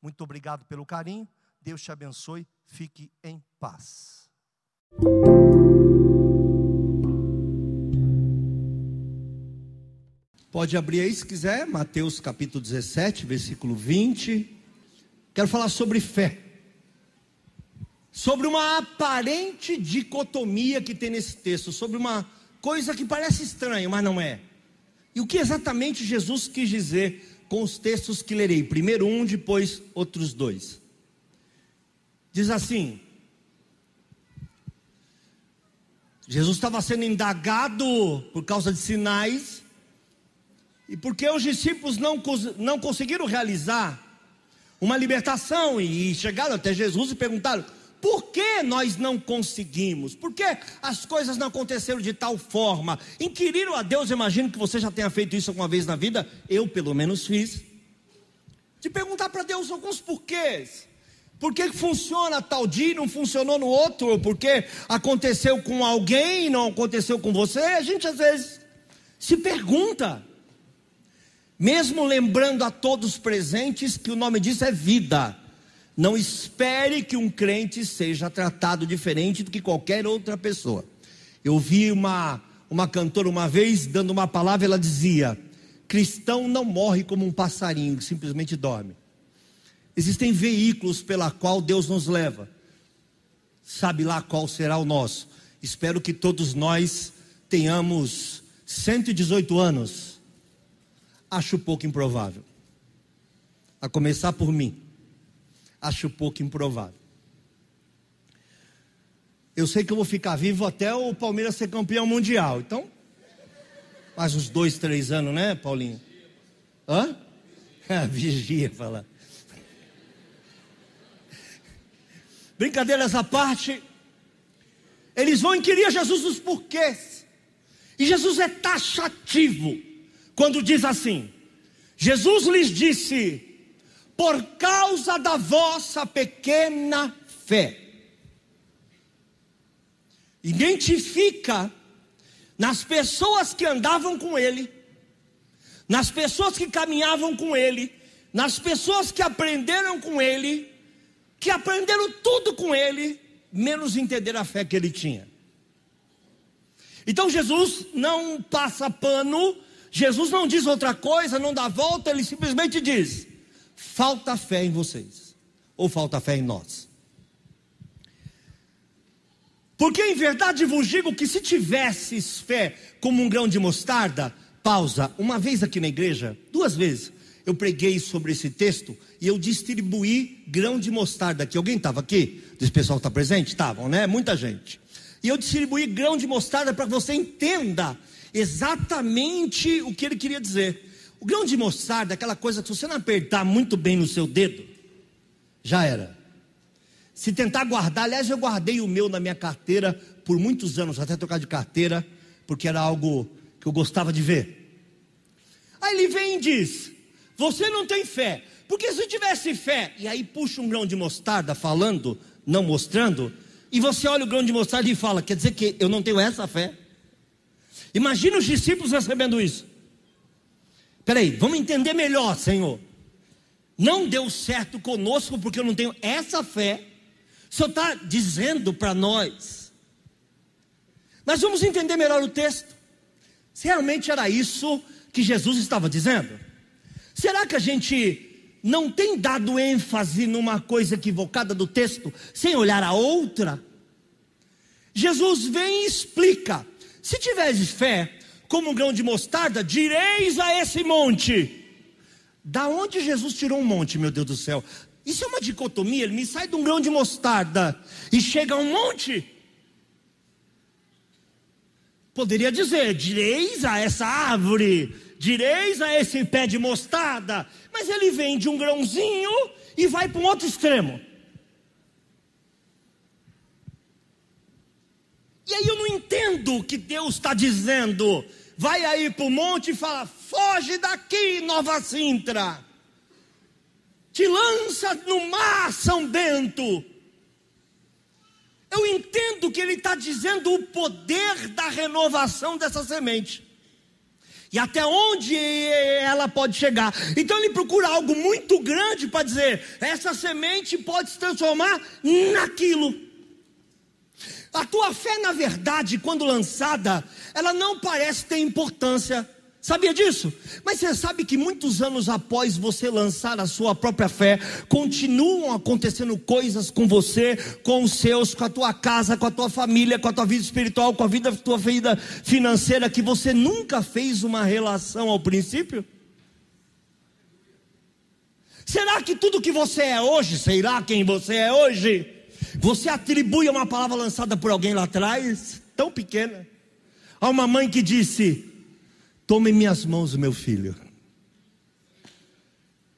Muito obrigado pelo carinho. Deus te abençoe. Fique em paz. Pode abrir aí se quiser, Mateus capítulo 17, versículo 20. Quero falar sobre fé. Sobre uma aparente dicotomia que tem nesse texto, sobre uma coisa que parece estranha, mas não é. E o que exatamente Jesus quis dizer com os textos que lerei? Primeiro um, depois outros dois. Diz assim: Jesus estava sendo indagado por causa de sinais e porque os discípulos não, não conseguiram realizar uma libertação e chegaram até Jesus e perguntaram: por que nós não conseguimos? Por que as coisas não aconteceram de tal forma? Inquiriram a Deus, imagino que você já tenha feito isso alguma vez na vida, eu pelo menos fiz. De perguntar para Deus alguns porquês. Por que funciona tal dia e não funcionou no outro? Ou porque aconteceu com alguém e não aconteceu com você? A gente às vezes se pergunta mesmo lembrando a todos presentes que o nome disso é vida. Não espere que um crente seja tratado diferente do que qualquer outra pessoa. Eu vi uma, uma cantora uma vez dando uma palavra, ela dizia: cristão não morre como um passarinho, simplesmente dorme. Existem veículos pela qual Deus nos leva. Sabe lá qual será o nosso. Espero que todos nós tenhamos 118 anos acho pouco improvável. A começar por mim, acho pouco improvável. Eu sei que eu vou ficar vivo até o Palmeiras ser campeão mundial. Então, mais uns dois, três anos, né, Paulinho? Hã? Vigia falar. Brincadeira essa parte. Eles vão inquirir a Jesus os porquês. E Jesus é taxativo quando diz assim: Jesus lhes disse, por causa da vossa pequena fé. Identifica nas pessoas que andavam com ele, nas pessoas que caminhavam com ele, nas pessoas que aprenderam com ele, que aprenderam tudo com ele, menos entender a fé que ele tinha. Então Jesus não passa pano Jesus não diz outra coisa, não dá volta, ele simplesmente diz: falta fé em vocês, ou falta fé em nós. Porque em verdade vos digo que se tivesses fé como um grão de mostarda, pausa, uma vez aqui na igreja, duas vezes, eu preguei sobre esse texto e eu distribuí grão de mostarda aqui. Alguém estava aqui? Esse pessoal está presente? Estavam, né? Muita gente. E eu distribuí grão de mostarda para que você entenda exatamente o que ele queria dizer. O grão de mostarda, aquela coisa que se você não apertar muito bem no seu dedo, já era. Se tentar guardar, aliás, eu guardei o meu na minha carteira por muitos anos, até trocar de carteira, porque era algo que eu gostava de ver. Aí ele vem e diz: Você não tem fé, porque se tivesse fé, e aí puxa um grão de mostarda falando, não mostrando, e você olha o grão de mostarda e fala: Quer dizer que eu não tenho essa fé? Imagina os discípulos recebendo isso. Peraí, vamos entender melhor, Senhor. Não deu certo conosco porque eu não tenho essa fé. Senhor está dizendo para nós. Mas vamos entender melhor o texto. Se realmente era isso que Jesus estava dizendo? Será que a gente não tem dado ênfase numa coisa equivocada do texto, sem olhar a outra? Jesus vem e explica: se tiveres fé, como um grão de mostarda, direis a esse monte. Da onde Jesus tirou um monte, meu Deus do céu? Isso é uma dicotomia, ele me sai de um grão de mostarda e chega a um monte. Poderia dizer, direis a essa árvore, direis a esse pé de mostarda, mas ele vem de um grãozinho e vai para um outro extremo. E aí eu não entendo o que Deus está dizendo. Vai aí para o monte e fala: foge daqui, Nova Sintra. Te lança no mar, São Bento. Eu entendo que ele está dizendo o poder da renovação dessa semente. E até onde ela pode chegar. Então ele procura algo muito grande para dizer: essa semente pode se transformar naquilo. A tua fé, na verdade, quando lançada, ela não parece ter importância. Sabia disso? Mas você sabe que muitos anos após você lançar a sua própria fé, continuam acontecendo coisas com você, com os seus, com a tua casa, com a tua família, com a tua vida espiritual, com a vida, tua vida financeira, que você nunca fez uma relação ao princípio? Será que tudo que você é hoje, sei lá quem você é hoje, você atribui a uma palavra lançada por alguém lá atrás, tão pequena, a uma mãe que disse: Tome minhas mãos, meu filho.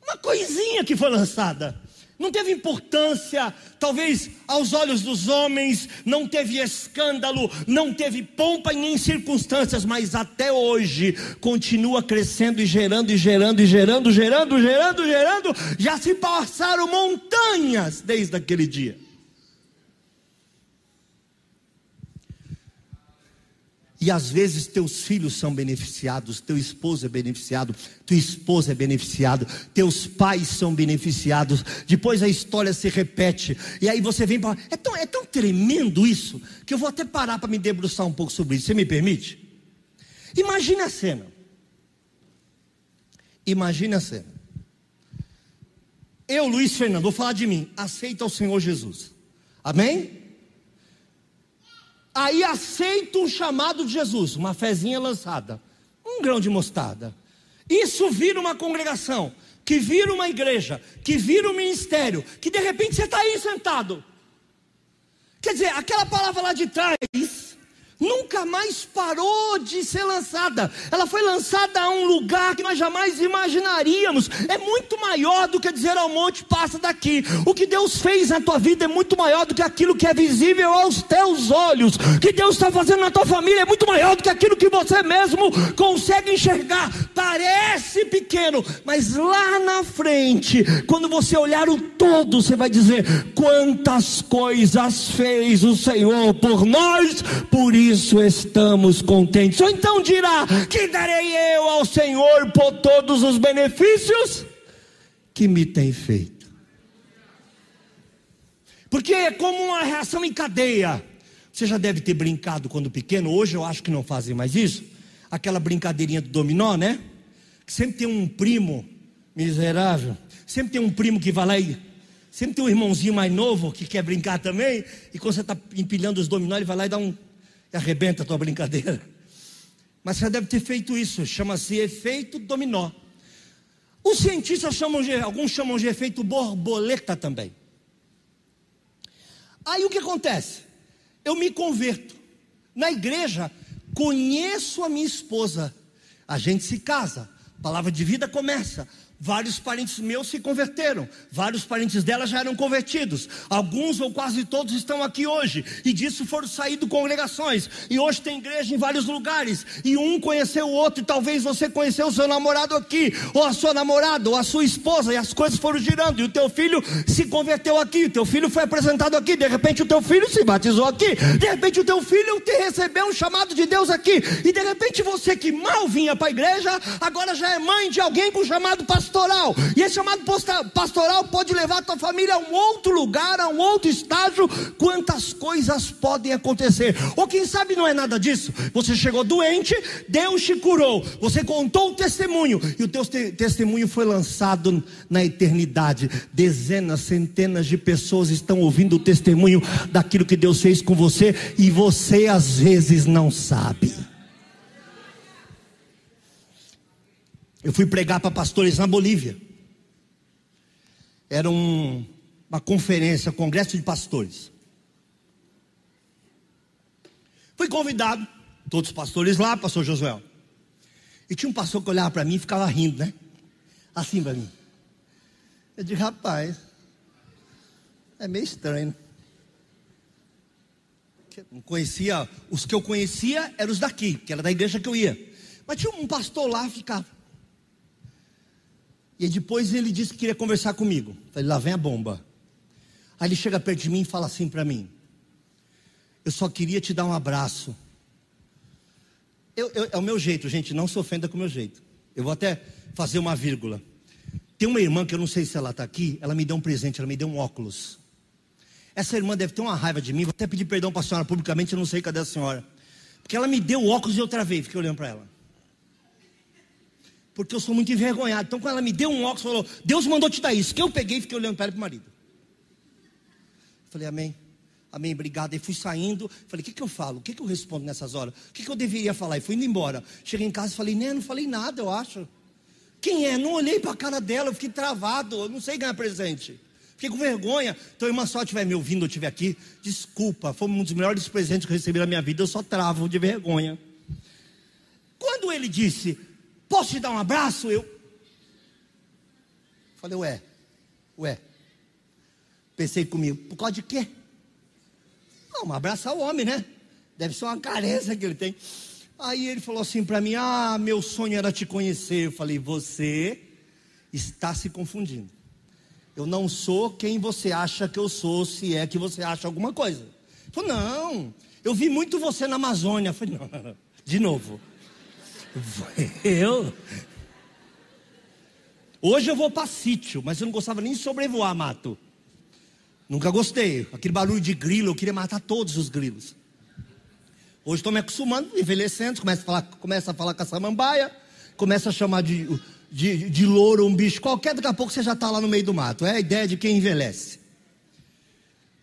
Uma coisinha que foi lançada. Não teve importância, talvez aos olhos dos homens, não teve escândalo, não teve pompa e nem circunstâncias, mas até hoje continua crescendo e gerando e gerando e gerando, gerando, gerando, gerando. Já se passaram montanhas desde aquele dia. E às vezes teus filhos são beneficiados, teu esposo é beneficiado, tua esposa é beneficiado, teus pais são beneficiados. Depois a história se repete. E aí você vem para. É tão, é tão tremendo isso que eu vou até parar para me debruçar um pouco sobre isso. Você me permite? Imagine a cena. Imagine a cena. Eu, Luiz Fernando, vou falar de mim. Aceita o Senhor Jesus. Amém? Aí aceito um chamado de Jesus, uma fezinha lançada, um grão de mostarda. Isso vira uma congregação, que vira uma igreja, que vira um ministério, que de repente você está aí sentado. Quer dizer, aquela palavra lá de trás nunca mais parou de ser lançada. Ela foi lançada a um lugar que nós jamais imaginaríamos. É muito maior do que dizer ao monte passa daqui. O que Deus fez na tua vida é muito maior do que aquilo que é visível aos teus olhos. O que Deus está fazendo na tua família é muito maior do que aquilo que você mesmo consegue enxergar. Parece pequeno, mas lá na frente, quando você olhar o todo, você vai dizer: quantas coisas fez o Senhor por nós, por isso isso estamos contentes. Ou então dirá: Que darei eu ao Senhor por todos os benefícios que me tem feito? Porque é como uma reação em cadeia. Você já deve ter brincado quando pequeno, hoje eu acho que não fazem mais isso. Aquela brincadeirinha do dominó, né? Sempre tem um primo miserável, sempre tem um primo que vai lá e Sempre tem um irmãozinho mais novo que quer brincar também, e quando você está empilhando os dominó, ele vai lá e dá um arrebenta a tua brincadeira. Mas você deve ter feito isso, chama-se efeito dominó. Os cientistas chamam de, alguns chamam de efeito borboleta também. Aí o que acontece? Eu me converto. Na igreja, conheço a minha esposa. A gente se casa. Palavra de vida começa. Vários parentes meus se converteram, vários parentes dela já eram convertidos. Alguns ou quase todos estão aqui hoje, e disso foram saído congregações. E hoje tem igreja em vários lugares, e um conheceu o outro, e talvez você conheceu o seu namorado aqui, ou a sua namorada, ou a sua esposa, e as coisas foram girando, e o teu filho se converteu aqui, o teu filho foi apresentado aqui, de repente o teu filho se batizou aqui, de repente o teu filho te recebeu um chamado de Deus aqui, e de repente você que mal vinha para a igreja, agora já é mãe de alguém com chamado pastor pastoral. E esse chamado pastoral pode levar a tua família a um outro lugar, a um outro estágio. Quantas coisas podem acontecer? Ou quem sabe não é nada disso. Você chegou doente, Deus te curou. Você contou o testemunho e o teu te testemunho foi lançado na eternidade. Dezenas, centenas de pessoas estão ouvindo o testemunho daquilo que Deus fez com você e você às vezes não sabe. Eu fui pregar para pastores na Bolívia. Era um, uma conferência, congresso de pastores. Fui convidado, todos os pastores lá, pastor Josué. E tinha um pastor que olhava para mim e ficava rindo, né? Assim para mim. Eu disse, rapaz, é meio estranho. Não conhecia, os que eu conhecia eram os daqui, que era da igreja que eu ia. Mas tinha um pastor lá ficava. E depois ele disse que queria conversar comigo. Falei, lá vem a bomba. Aí ele chega perto de mim e fala assim para mim: Eu só queria te dar um abraço. Eu, eu, é o meu jeito, gente, não se ofenda com o meu jeito. Eu vou até fazer uma vírgula. Tem uma irmã que eu não sei se ela está aqui, ela me deu um presente, ela me deu um óculos. Essa irmã deve ter uma raiva de mim, vou até pedir perdão para a senhora publicamente, eu não sei cadê a senhora. Porque ela me deu o óculos e eu travei, fiquei olhando para ela porque eu sou muito envergonhado. Então, quando ela me deu um óculos, falou: Deus mandou te dar isso. Que eu peguei e fiquei olhando para ela e para o marido. Falei, Amém. Amém, obrigado. E fui saindo. Falei, o que, que eu falo? O que, que eu respondo nessas horas? O que, que eu deveria falar? E fui indo embora. Cheguei em casa e falei, né, não falei nada, eu acho. Quem é? Não olhei para a cara dela, eu fiquei travado. Eu não sei ganhar presente. Fiquei com vergonha. Então, irmã, só estiver me ouvindo, eu estiver aqui, desculpa, foi um dos melhores presentes que eu recebi na minha vida. Eu só travo de vergonha. Quando ele disse, Posso te dar um abraço? Eu falei, ué, ué. Pensei comigo, por causa de quê? Não, um abraço ao homem, né? Deve ser uma carência que ele tem. Aí ele falou assim para mim: Ah, meu sonho era te conhecer. Eu falei: Você está se confundindo. Eu não sou quem você acha que eu sou, se é que você acha alguma coisa. Ele falou: Não, eu vi muito você na Amazônia. Eu falei: Não, de novo. Eu? Hoje eu vou para sítio, mas eu não gostava nem de sobrevoar mato. Nunca gostei. Aquele barulho de grilo, eu queria matar todos os grilos. Hoje estou me acostumando, envelhecendo, começa a falar, começa a falar com a samambaia, começa a chamar de, de, de louro um bicho qualquer, daqui a pouco você já está lá no meio do mato. É a ideia de quem envelhece.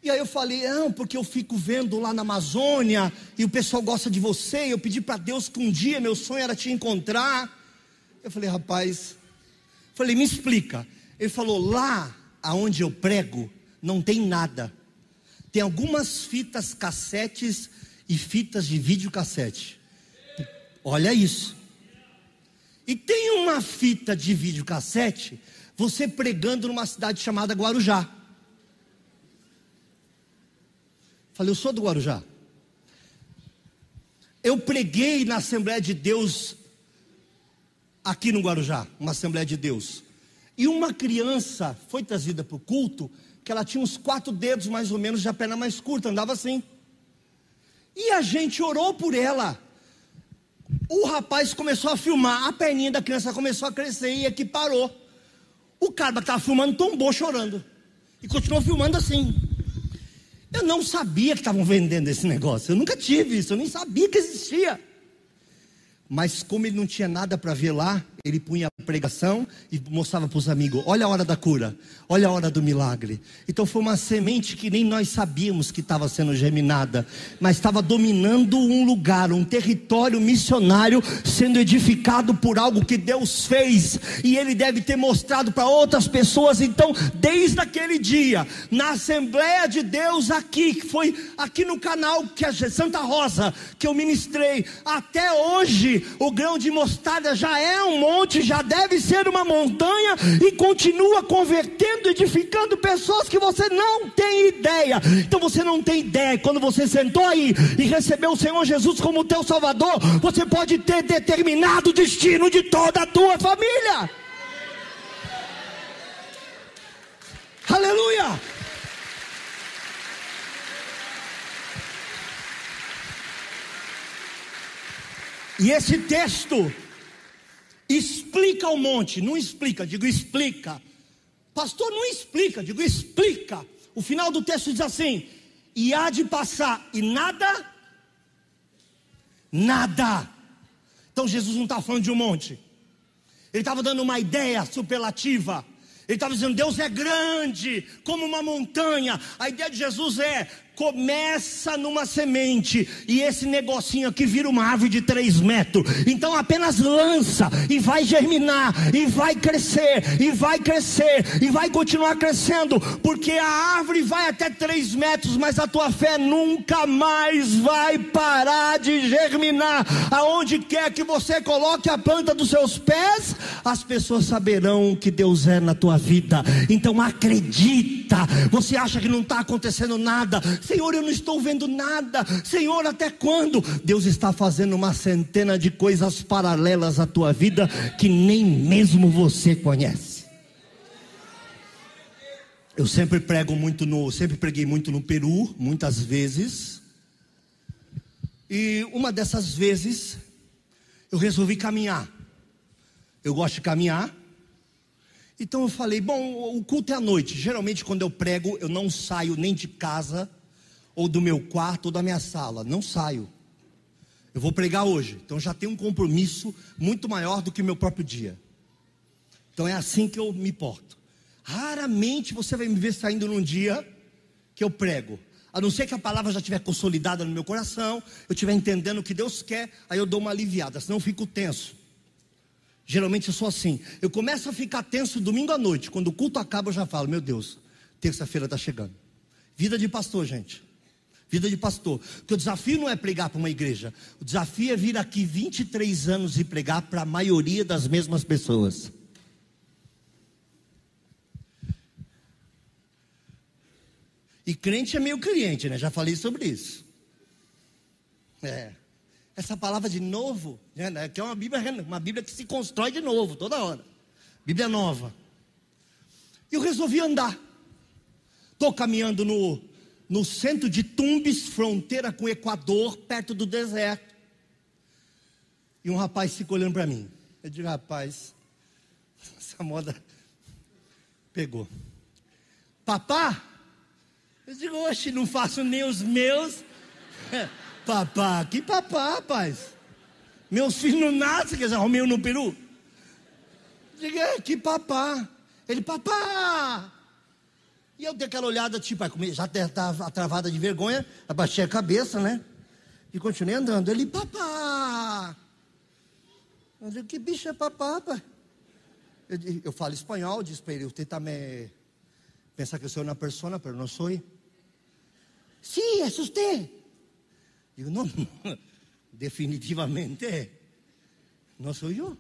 E aí eu falei, não, porque eu fico vendo lá na Amazônia e o pessoal gosta de você. E eu pedi para Deus que um dia meu sonho era te encontrar. Eu falei, rapaz, falei, me explica. Ele falou, lá aonde eu prego, não tem nada. Tem algumas fitas cassetes e fitas de videocassete. Olha isso. E tem uma fita de videocassete, você pregando numa cidade chamada Guarujá. Falei, eu sou do Guarujá. Eu preguei na Assembleia de Deus, aqui no Guarujá, uma Assembleia de Deus. E uma criança foi trazida para o culto, que ela tinha uns quatro dedos mais ou menos de a perna mais curta, andava assim. E a gente orou por ela. O rapaz começou a filmar, a perninha da criança começou a crescer e aqui parou. O cara que estava filmando tombou chorando. E continuou filmando assim. Eu não sabia que estavam vendendo esse negócio. Eu nunca tive isso, eu nem sabia que existia. Mas como ele não tinha nada para ver lá, ele punha a pregação e mostrava para os amigos: olha a hora da cura, olha a hora do milagre. Então foi uma semente que nem nós sabíamos que estava sendo germinada, mas estava dominando um lugar, um território missionário, sendo edificado por algo que Deus fez, e ele deve ter mostrado para outras pessoas. Então, desde aquele dia, na Assembleia de Deus aqui, que foi aqui no canal que a Santa Rosa, que eu ministrei, até hoje, o grão de mostarda já é um monte monte já deve ser uma montanha e continua convertendo, edificando pessoas que você não tem ideia. Então você não tem ideia. Quando você sentou aí e recebeu o Senhor Jesus como teu Salvador, você pode ter determinado o destino de toda a tua família. Aleluia! E esse texto explica o monte, não explica, digo explica. Pastor, não explica, digo explica. O final do texto diz assim: e há de passar, e nada, nada. Então Jesus não está falando de um monte, ele estava dando uma ideia superlativa. Ele estava dizendo: Deus é grande, como uma montanha. A ideia de Jesus é: começa numa semente e esse negocinho aqui vira uma árvore de três metros. Então apenas lança e vai germinar e vai crescer e vai crescer e vai continuar crescendo, porque a árvore vai até três metros, mas a tua fé nunca mais vai parar de germinar. Aonde quer que você coloque a planta dos seus pés, as pessoas saberão que Deus é na tua vida. Então acredita. Você acha que não está acontecendo nada? Senhor, eu não estou vendo nada. Senhor, até quando? Deus está fazendo uma centena de coisas paralelas à tua vida que nem mesmo você conhece. Eu sempre prego muito no, sempre preguei muito no Peru, muitas vezes. E uma dessas vezes eu resolvi caminhar. Eu gosto de caminhar. Então eu falei, bom, o culto é à noite. Geralmente quando eu prego, eu não saio nem de casa ou do meu quarto ou da minha sala. Não saio. Eu vou pregar hoje. Então já tenho um compromisso muito maior do que o meu próprio dia. Então é assim que eu me porto. Raramente você vai me ver saindo num dia que eu prego. A não ser que a palavra já estiver consolidada no meu coração, eu estiver entendendo o que Deus quer, aí eu dou uma aliviada, senão eu fico tenso. Geralmente eu sou assim. Eu começo a ficar tenso domingo à noite. Quando o culto acaba, eu já falo: Meu Deus, terça-feira está chegando. Vida de pastor, gente vida de pastor. Porque o desafio não é pregar para uma igreja, o desafio é vir aqui 23 anos e pregar para a maioria das mesmas pessoas. E crente é meio cliente, né? Já falei sobre isso. É. Essa palavra de novo, né? que é uma Bíblia, uma Bíblia que se constrói de novo, toda hora. Bíblia nova. E eu resolvi andar. Estou caminhando no, no centro de Tumbes, fronteira com o Equador, perto do deserto. E um rapaz ficou olhando para mim. Eu digo, rapaz, essa moda pegou. Papá? Eu digo, oxe, não faço nem os meus. papá, que papá, rapaz? Meus filhos não nascem, quer dizer, arrumei um no peru. Eu digo, é, que papá? Ele, papá, e eu dei aquela olhada, tipo, já estava travada de vergonha, abaixei a cabeça, né? E continuei andando. Ele, papá! Eu disse, que bicho é papá, pai? Eu, eu falo espanhol, disse para ele, você também pensa que eu sou uma pessoa, mas não sou. Sim, sí, é você. Digo, não, definitivamente não sou eu.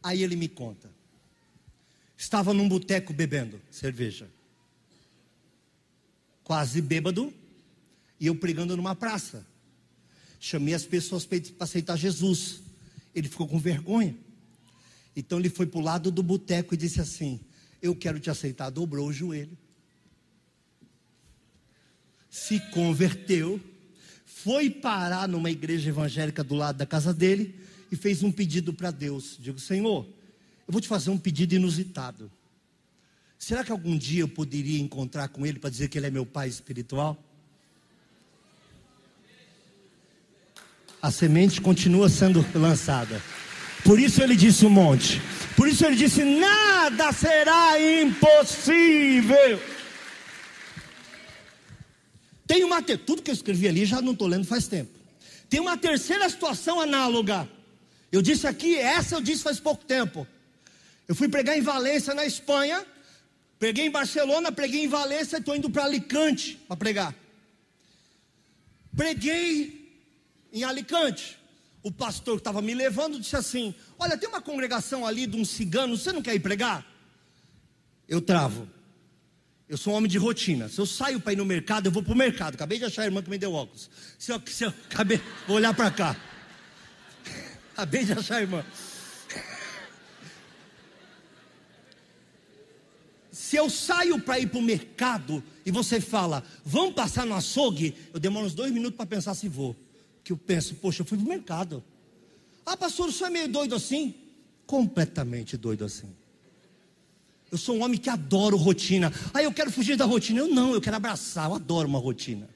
Aí ele me conta estava num boteco bebendo cerveja. Quase bêbado, e eu pregando numa praça. Chamei as pessoas para aceitar Jesus. Ele ficou com vergonha. Então ele foi para o lado do boteco e disse assim: Eu quero te aceitar. Dobrou o joelho. Se converteu. Foi parar numa igreja evangélica do lado da casa dele e fez um pedido para Deus. Digo, Senhor, eu vou te fazer um pedido inusitado. Será que algum dia eu poderia encontrar com ele para dizer que ele é meu pai espiritual? A semente continua sendo lançada. Por isso ele disse um monte. Por isso ele disse: nada será impossível. Tem uma tudo que eu escrevi ali já não estou lendo faz tempo. Tem uma terceira situação análoga. Eu disse aqui, essa eu disse faz pouco tempo. Eu fui pregar em Valência, na Espanha. Preguei em Barcelona, preguei em Valência, estou indo para Alicante para pregar. Preguei em Alicante. O pastor que estava me levando disse assim: Olha, tem uma congregação ali de uns ciganos, você não quer ir pregar? Eu travo. Eu sou um homem de rotina. Se eu saio para ir no mercado, eu vou para o mercado. Acabei de achar a irmã que me deu óculos. Se eu, se eu acabei, vou olhar para cá. Acabei de achar a irmã. Se eu saio para ir para o mercado e você fala, vamos passar no açougue, eu demoro uns dois minutos para pensar se vou. Que eu penso, poxa, eu fui para o mercado. Ah, pastor, o senhor é meio doido assim? completamente doido assim. Eu sou um homem que adoro rotina. Ah, eu quero fugir da rotina. Eu não, eu quero abraçar. Eu adoro uma rotina.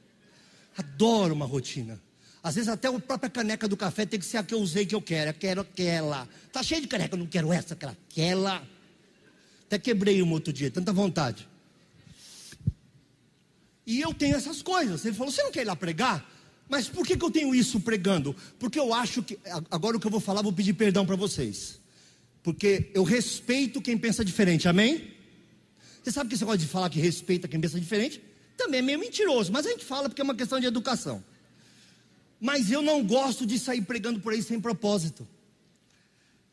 Adoro uma rotina. Às vezes até a própria caneca do café tem que ser a que eu usei que eu quero. Eu quero aquela. Tá cheio de caneca, eu não quero essa, aquela, aquela. Até quebrei um outro dia, tanta vontade. E eu tenho essas coisas. Ele falou: Você não quer ir lá pregar? Mas por que, que eu tenho isso pregando? Porque eu acho que. Agora o que eu vou falar, vou pedir perdão para vocês. Porque eu respeito quem pensa diferente, amém? Você sabe que esse negócio de falar que respeita quem pensa diferente também é meio mentiroso, mas a gente fala porque é uma questão de educação. Mas eu não gosto de sair pregando por aí sem propósito.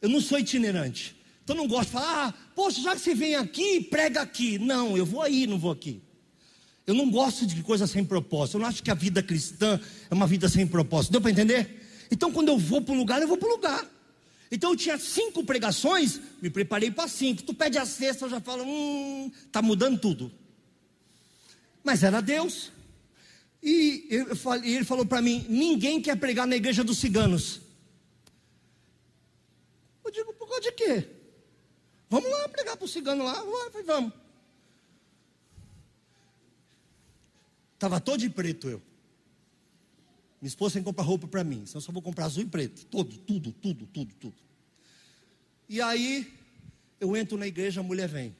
Eu não sou itinerante. Então não gosto de falar, ah, poxa, já que você vem aqui, prega aqui. Não, eu vou aí, não vou aqui. Eu não gosto de coisa sem propósito. Eu não acho que a vida cristã é uma vida sem propósito. Deu para entender? Então quando eu vou para um lugar, eu vou para o lugar. Então eu tinha cinco pregações, me preparei para cinco. Tu pede a sexta, eu já falo, hum, tá mudando tudo. Mas era Deus. E eu ele falou para mim: ninguém quer pregar na igreja dos ciganos. Eu digo, por causa de quê? Vamos lá pregar para o cigano lá, vamos. vamos. Estava todo de preto eu. Minha esposa tem que comprar roupa para mim, senão só vou comprar azul e preto. Todo, tudo, tudo, tudo, tudo. E aí, eu entro na igreja, a mulher vem.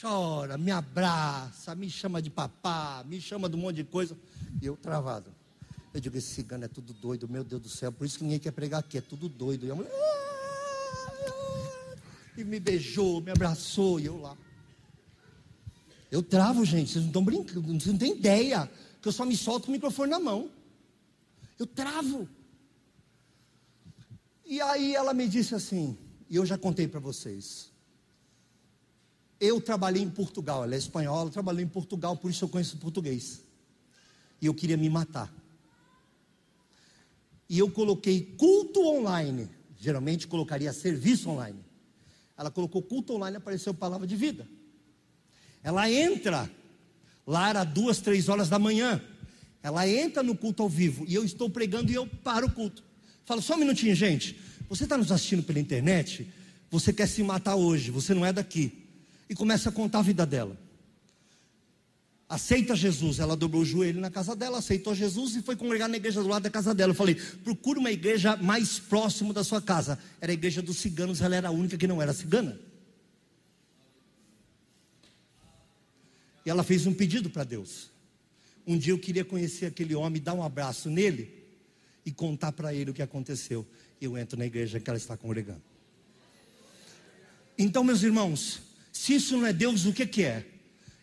Chora, me abraça, me chama de papá, me chama de um monte de coisa. E eu travado. Eu digo, esse cigano é tudo doido, meu Deus do céu. Por isso que ninguém quer pregar aqui, é tudo doido. E a mulher. E me beijou, me abraçou, e eu lá. Eu travo, gente, vocês não estão brincando, vocês não têm ideia que eu só me solto com o microfone na mão. Eu travo. E aí ela me disse assim, e eu já contei para vocês. Eu trabalhei em Portugal, ela é espanhola, trabalhei em Portugal, por isso eu conheço português. E eu queria me matar. E eu coloquei culto online. Geralmente colocaria serviço online. Ela colocou culto online, apareceu palavra de vida. Ela entra Lá era duas, três horas da manhã. Ela entra no culto ao vivo e eu estou pregando e eu paro o culto. Falo, só um minutinho, gente. Você está nos assistindo pela internet? Você quer se matar hoje, você não é daqui. E começa a contar a vida dela. Aceita Jesus. Ela dobrou o joelho na casa dela, aceitou Jesus e foi congregar na igreja do lado da casa dela. Eu falei, procura uma igreja mais próximo da sua casa. Era a igreja dos ciganos, ela era a única que não era cigana. E ela fez um pedido para Deus. Um dia eu queria conhecer aquele homem, dar um abraço nele e contar para ele o que aconteceu. Eu entro na igreja que ela está congregando. Então, meus irmãos, se isso não é Deus, o que, que é?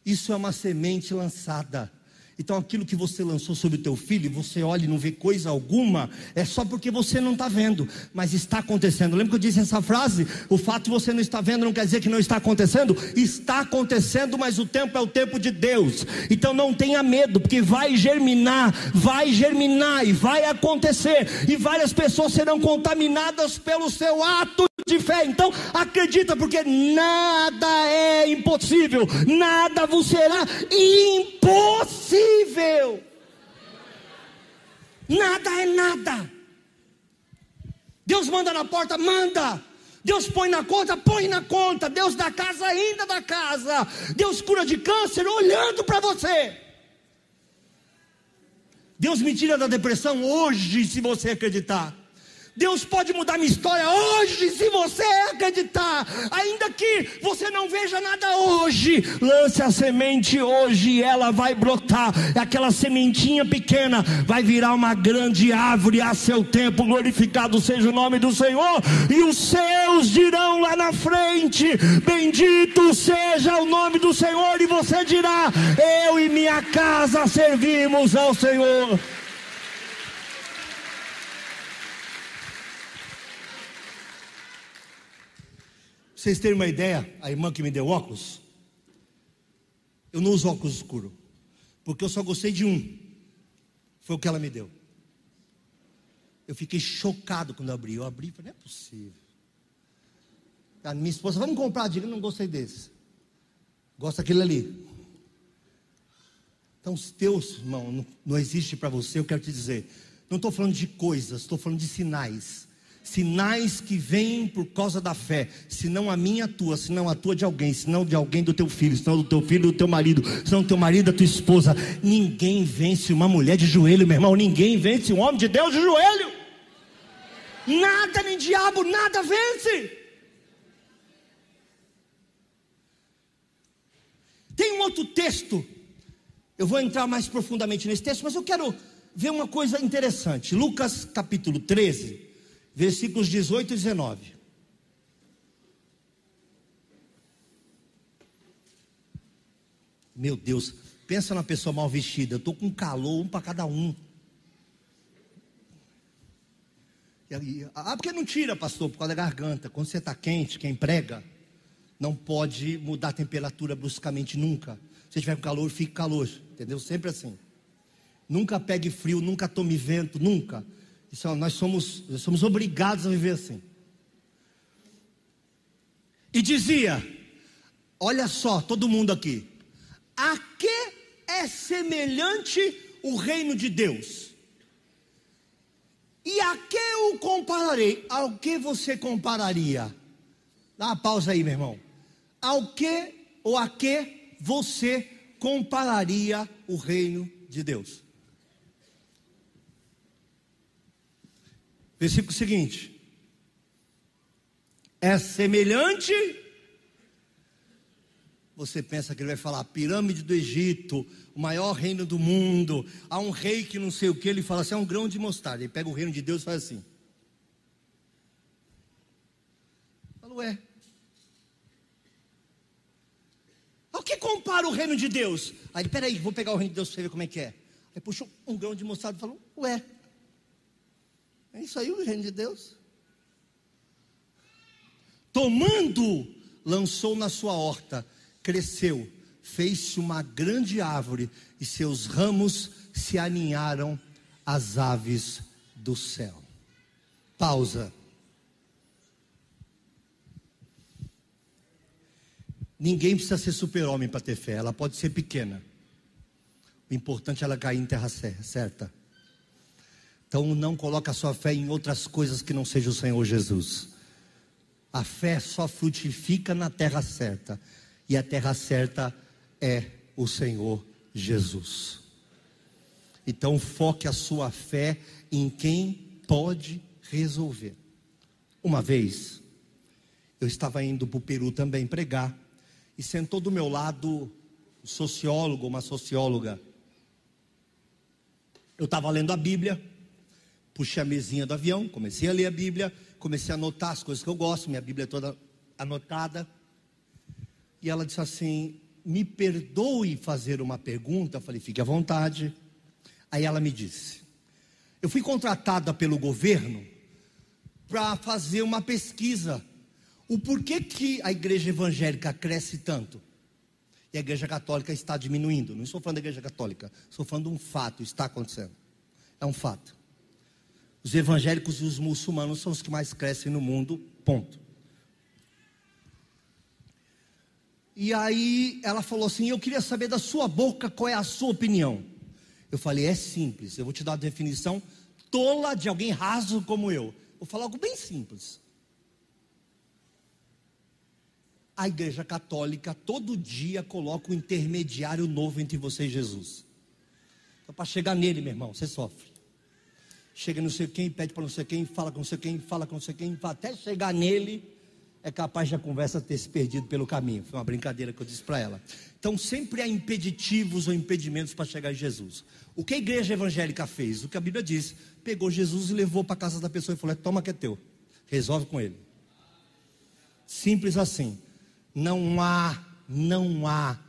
Isso é uma semente lançada então aquilo que você lançou sobre o teu filho, você olha e não vê coisa alguma, é só porque você não está vendo, mas está acontecendo. Lembra que eu disse essa frase? O fato de você não estar vendo não quer dizer que não está acontecendo. Está acontecendo, mas o tempo é o tempo de Deus. Então não tenha medo, porque vai germinar, vai germinar e vai acontecer. E várias pessoas serão contaminadas pelo seu ato de fé. Então, acredita, porque nada é impossível, nada vos será impossível. Nada é nada. Deus manda na porta, manda. Deus põe na conta, põe na conta. Deus dá casa, ainda dá casa. Deus cura de câncer, olhando para você. Deus me tira da depressão hoje, se você acreditar. Deus pode mudar minha história hoje, se você acreditar, ainda que você não veja nada hoje, lance a semente hoje e ela vai brotar. Aquela sementinha pequena vai virar uma grande árvore a seu tempo. Glorificado seja o nome do Senhor, e os seus dirão lá na frente: Bendito seja o nome do Senhor, e você dirá: Eu e minha casa servimos ao Senhor. Vocês terem uma ideia, a irmã que me deu óculos, eu não uso óculos escuro, porque eu só gostei de um. Foi o que ela me deu. Eu fiquei chocado quando eu abri. Eu abri e falei, não é possível. A minha esposa, vamos comprar, diga, não gostei desse. Gosta daquele ali. Então, se Deus, irmão, não, não existe para você, eu quero te dizer, não estou falando de coisas, estou falando de sinais sinais que vêm por causa da fé, se não a minha, a tua, se não a tua de alguém, se não de alguém do teu filho, se não do teu filho do teu marido, se não do teu marido da tua esposa. Ninguém vence uma mulher de joelho, meu irmão, ninguém vence um homem de Deus de joelho. Nada nem diabo, nada vence. Tem um outro texto, eu vou entrar mais profundamente nesse texto, mas eu quero ver uma coisa interessante. Lucas capítulo 13, versículos 18 e 19. Meu Deus, pensa na pessoa mal vestida. Eu estou com calor, um para cada um. ah, porque não tira, pastor, por causa da garganta. Quando você está quente, quem prega, não pode mudar a temperatura bruscamente nunca. Se tiver com calor, fique calor. Entendeu? Sempre assim. Nunca pegue frio, nunca tome vento, nunca. Isso, nós somos, nós somos obrigados a viver assim. E dizia: Olha só, todo mundo aqui. A que é semelhante o reino de Deus? E a que eu compararei? Ao que você compararia? Dá uma pausa aí, meu irmão. Ao que ou a que você compararia o reino de Deus? Versículo seguinte: É semelhante. Você pensa que ele vai falar pirâmide do Egito, o maior reino do mundo. Há um rei que não sei o que, ele fala assim: é um grão de mostarda. Ele pega o reino de Deus e faz assim. Fala, ué. Ao que compara o reino de Deus? Aí ele, peraí, vou pegar o reino de Deus para você ver como é que é. Aí puxou um grão de mostarda e falou, ué. É isso aí o reino de Deus. Tomando, lançou na sua horta, cresceu, fez-se uma grande árvore, e seus ramos se aninharam às aves do céu. Pausa. Ninguém precisa ser super-homem para ter fé, ela pode ser pequena. O importante é ela cair em terra certa. Então não coloque a sua fé em outras coisas que não seja o Senhor Jesus. A fé só frutifica na terra certa. E a terra certa é o Senhor Jesus. Então foque a sua fé em quem pode resolver. Uma vez, eu estava indo para o Peru também pregar, e sentou do meu lado um sociólogo, uma socióloga. Eu estava lendo a Bíblia, puxei a mesinha do avião, comecei a ler a Bíblia, comecei a anotar as coisas que eu gosto, minha Bíblia é toda anotada. E ela disse assim: Me perdoe fazer uma pergunta. Eu falei: Fique à vontade. Aí ela me disse: Eu fui contratada pelo governo para fazer uma pesquisa. O porquê que a igreja evangélica cresce tanto e a igreja católica está diminuindo. Não estou falando da igreja católica, estou falando de um fato, está acontecendo. É um fato. Os evangélicos e os muçulmanos são os que mais crescem no mundo, ponto. E aí ela falou assim: Eu queria saber da sua boca qual é a sua opinião. Eu falei: É simples, eu vou te dar uma definição tola de alguém raso como eu. Vou falar algo bem simples. A Igreja Católica todo dia coloca um intermediário novo entre você e Jesus. Então, para chegar nele, meu irmão, você sofre chega não sei quem, pede para não sei quem, fala com não sei quem, fala com não sei quem, até chegar nele, é capaz de a conversa ter se perdido pelo caminho. Foi uma brincadeira que eu disse para ela. Então sempre há impeditivos ou impedimentos para chegar em Jesus. O que a igreja evangélica fez? O que a Bíblia diz? Pegou Jesus e levou para casa da pessoa e falou: toma que é teu, resolve com ele. Simples assim. Não há, não há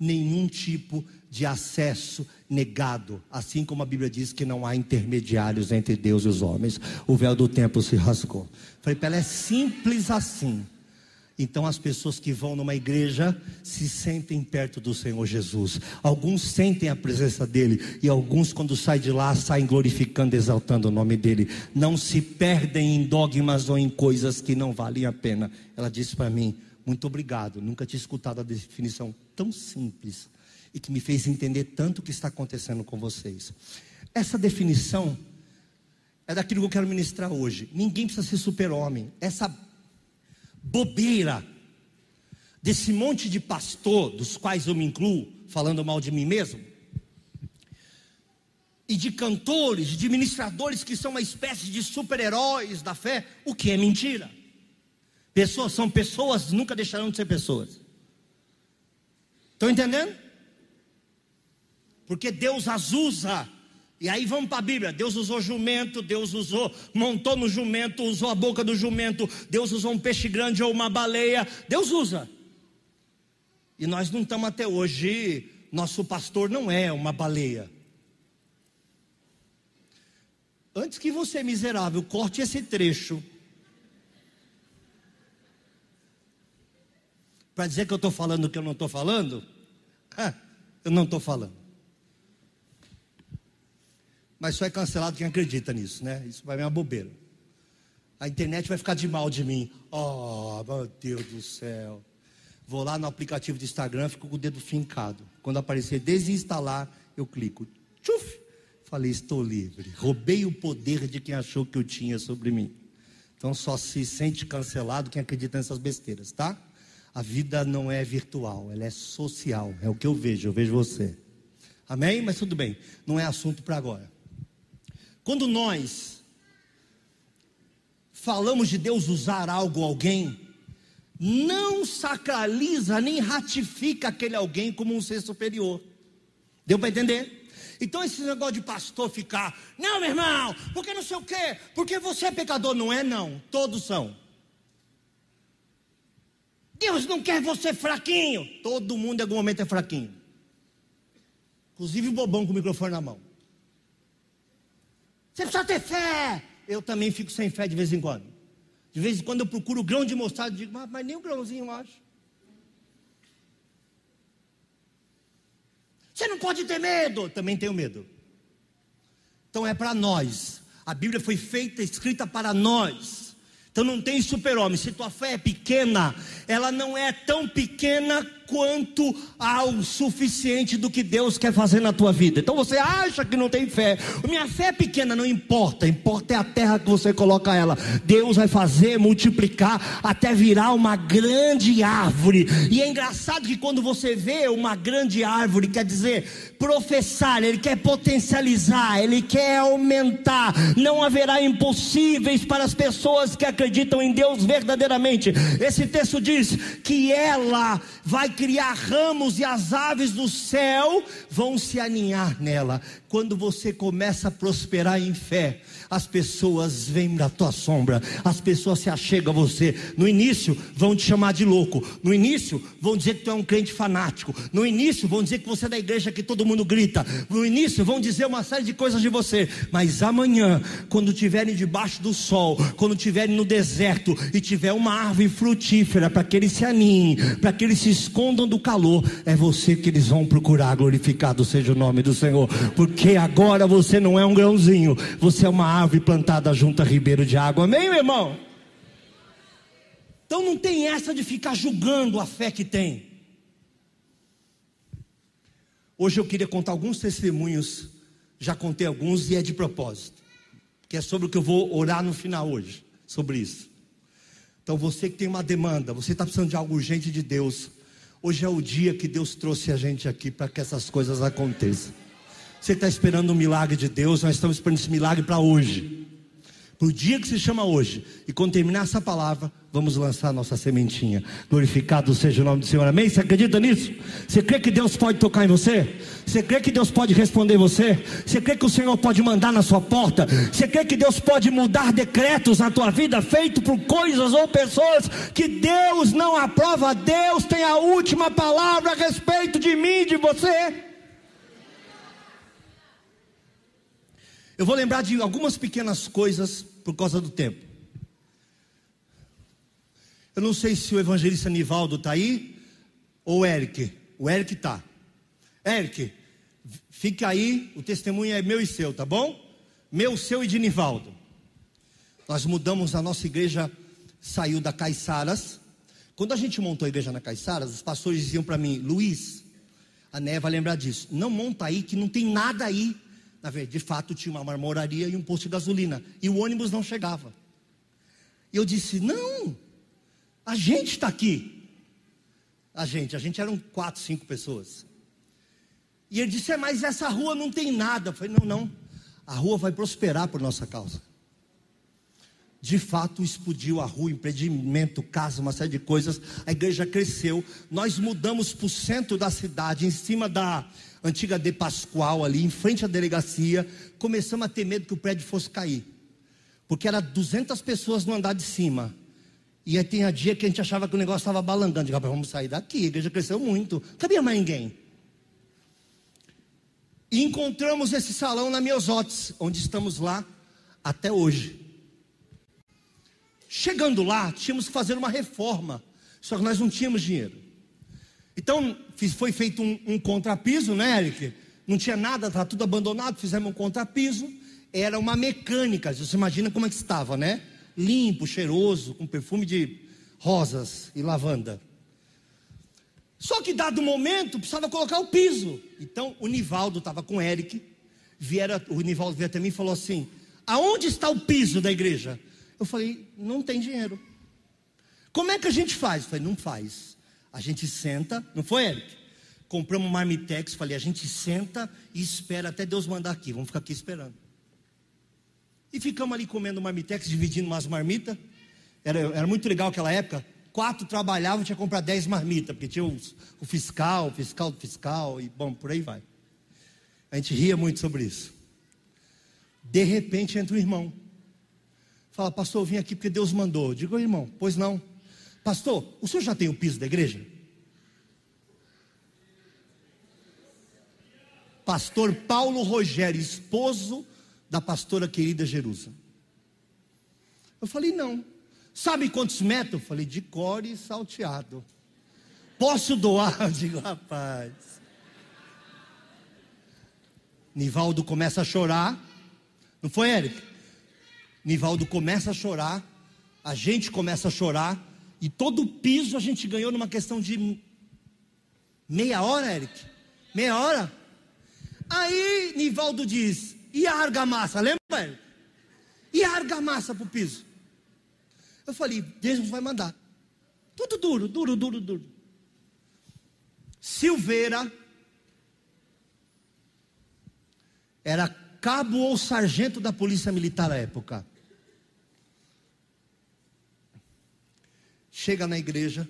nenhum tipo de acesso negado, assim como a Bíblia diz que não há intermediários entre Deus e os homens. O véu do templo se rasgou. Falei para ela, é simples assim. Então as pessoas que vão numa igreja se sentem perto do Senhor Jesus. Alguns sentem a presença dele e alguns quando saem de lá saem glorificando, exaltando o nome dele. Não se perdem em dogmas ou em coisas que não valem a pena. Ela disse para mim: "Muito obrigado. Nunca tinha escutado a definição tão simples e que me fez entender tanto o que está acontecendo com vocês. Essa definição é daquilo que eu quero ministrar hoje. Ninguém precisa ser super-homem. Essa bobeira desse monte de pastor, dos quais eu me incluo, falando mal de mim mesmo, e de cantores, de ministradores que são uma espécie de super-heróis da fé, o que é mentira. Pessoas são pessoas, nunca deixarão de ser pessoas. Estão entendendo? Porque Deus as usa. E aí vamos para a Bíblia. Deus usou jumento, Deus usou, montou no jumento, usou a boca do jumento, Deus usou um peixe grande ou uma baleia. Deus usa. E nós não estamos até hoje, nosso pastor não é uma baleia. Antes que você, miserável, corte esse trecho. Para dizer que eu estou falando o que eu não estou falando? Ah, eu não estou falando. Mas só é cancelado quem acredita nisso, né? Isso vai ser uma bobeira. A internet vai ficar de mal de mim. Oh, meu Deus do céu. Vou lá no aplicativo do Instagram, fico com o dedo fincado. Quando aparecer desinstalar, eu clico. Tchuf! Falei, estou livre. Roubei o poder de quem achou que eu tinha sobre mim. Então só se sente cancelado quem acredita nessas besteiras, tá? A vida não é virtual, ela é social. É o que eu vejo, eu vejo você. Amém? Mas tudo bem, não é assunto para agora. Quando nós falamos de Deus usar algo alguém, não sacraliza nem ratifica aquele alguém como um ser superior. Deu para entender? Então esse negócio de pastor ficar, não, meu irmão, porque não sei o quê, porque você é pecador, não é não, todos são. Deus não quer você fraquinho. Todo mundo em algum momento é fraquinho. Inclusive o bobão com o microfone na mão. Você precisa ter fé. Eu também fico sem fé de vez em quando. De vez em quando eu procuro o grão de mostarda e digo, mas, mas nem o grãozinho eu acho. Você não pode ter medo. Também tenho medo. Então é para nós. A Bíblia foi feita, escrita para nós. Então não tem super-homem. Se tua fé é pequena, ela não é tão pequena quanto ao suficiente do que Deus quer fazer na tua vida. Então você acha que não tem fé. Minha fé é pequena, não importa. Importa é a terra que você coloca ela. Deus vai fazer multiplicar até virar uma grande árvore. E é engraçado que quando você vê uma grande árvore, quer dizer professar, ele quer potencializar, ele quer aumentar. Não haverá impossíveis para as pessoas que acreditam em Deus verdadeiramente. Esse texto diz que ela vai criar ramos e as aves do céu vão se aninhar nela. Quando você começa a prosperar em fé, as pessoas vêm da tua sombra, as pessoas se achegam a você. No início vão te chamar de louco, no início vão dizer que tu é um crente fanático, no início vão dizer que você é da igreja que todo mundo grita, no início vão dizer uma série de coisas de você, mas amanhã, quando estiverem debaixo do sol, quando estiverem no deserto e tiver uma árvore frutífera para que eles se aninhem, para que eles se escondam do calor, é você que eles vão procurar. Glorificado seja o nome do Senhor, porque agora você não é um grãozinho, você é uma árvore plantada junto a ribeiro de água. Amém, meu irmão? Então não tem essa de ficar julgando a fé que tem. Hoje eu queria contar alguns testemunhos, já contei alguns e é de propósito, que é sobre o que eu vou orar no final hoje, sobre isso. Então você que tem uma demanda, você está precisando de algo urgente de Deus, hoje é o dia que Deus trouxe a gente aqui para que essas coisas aconteçam. Você está esperando um milagre de Deus, nós estamos esperando esse milagre para hoje. Para o dia que se chama hoje. E quando terminar essa palavra, vamos lançar nossa sementinha. Glorificado seja o nome do Senhor. Amém? Você acredita nisso? Você crê que Deus pode tocar em você? Você crê que Deus pode responder você? Você crê que o Senhor pode mandar na sua porta? Você crê que Deus pode mudar decretos na tua vida, feito por coisas ou pessoas que Deus não aprova? Deus tem a última palavra a respeito de mim e de você. Eu vou lembrar de algumas pequenas coisas por causa do tempo. Eu não sei se o evangelista Nivaldo está aí ou o Eric. O Eric está. Eric, fica aí, o testemunho é meu e seu, tá bom? Meu, seu e de Nivaldo. Nós mudamos a nossa igreja, saiu da Caiçaras. Quando a gente montou a igreja na Caiçaras, os pastores diziam para mim, Luiz, a Né vai lembrar disso, não monta aí que não tem nada aí Na verdade, de fato, tinha uma marmoraria e um posto de gasolina. E o ônibus não chegava. E eu disse: Não, a gente está aqui. A gente, a gente eram quatro, cinco pessoas. E ele disse: é, Mas essa rua não tem nada. Eu falei: Não, não. A rua vai prosperar por nossa causa. De fato, explodiu a rua, empreendimento, casa, uma série de coisas. A igreja cresceu. Nós mudamos para o centro da cidade, em cima da antiga De Pascoal, ali, em frente à delegacia. Começamos a ter medo que o prédio fosse cair. Porque era 200 pessoas no andar de cima. E aí tinha dia que a gente achava que o negócio estava balangando. Digo, vamos sair daqui, a igreja cresceu muito. Cabia mais ninguém. E encontramos esse salão na Miosotes, onde estamos lá até hoje. Chegando lá, tínhamos que fazer uma reforma, só que nós não tínhamos dinheiro. Então, foi feito um, um contrapiso, né, Eric? Não tinha nada, estava tudo abandonado, fizemos um contrapiso. Era uma mecânica, você imagina como é que estava, né? Limpo, cheiroso, com perfume de rosas e lavanda. Só que dado momento, precisava colocar o piso. Então o Nivaldo estava com o Eric. Viera, o Nivaldo veio até mim e falou assim: Aonde está o piso da igreja? Eu falei: Não tem dinheiro. Como é que a gente faz? Eu falei: Não faz. A gente senta, não foi, Eric? Compramos um marmitex. Falei: A gente senta e espera até Deus mandar aqui. Vamos ficar aqui esperando. E ficamos ali comendo marmitex, dividindo umas marmitas. Era, era muito legal aquela época quatro trabalhavam, tinha que comprar dez marmitas, porque tinha os, o fiscal, o fiscal do fiscal, e bom, por aí vai. A gente ria muito sobre isso. De repente entra o irmão. Fala, pastor, eu vim aqui porque Deus mandou. Eu digo, irmão, pois não. Pastor, o senhor já tem o piso da igreja? Pastor Paulo Rogério, esposo da pastora querida Jerusa. Eu falei, não. Sabe quantos metros? Falei, de core salteado. Posso doar? Eu digo, rapaz. Nivaldo começa a chorar. Não foi, Eric? Nivaldo começa a chorar. A gente começa a chorar. E todo o piso a gente ganhou numa questão de meia hora, Eric. Meia hora. Aí Nivaldo diz: e a argamassa? Lembra, Eric? E a argamassa para o piso? Eu falei, Deus vai mandar. Tudo duro, duro, duro, duro. Silveira era cabo ou sargento da polícia militar à época. Chega na igreja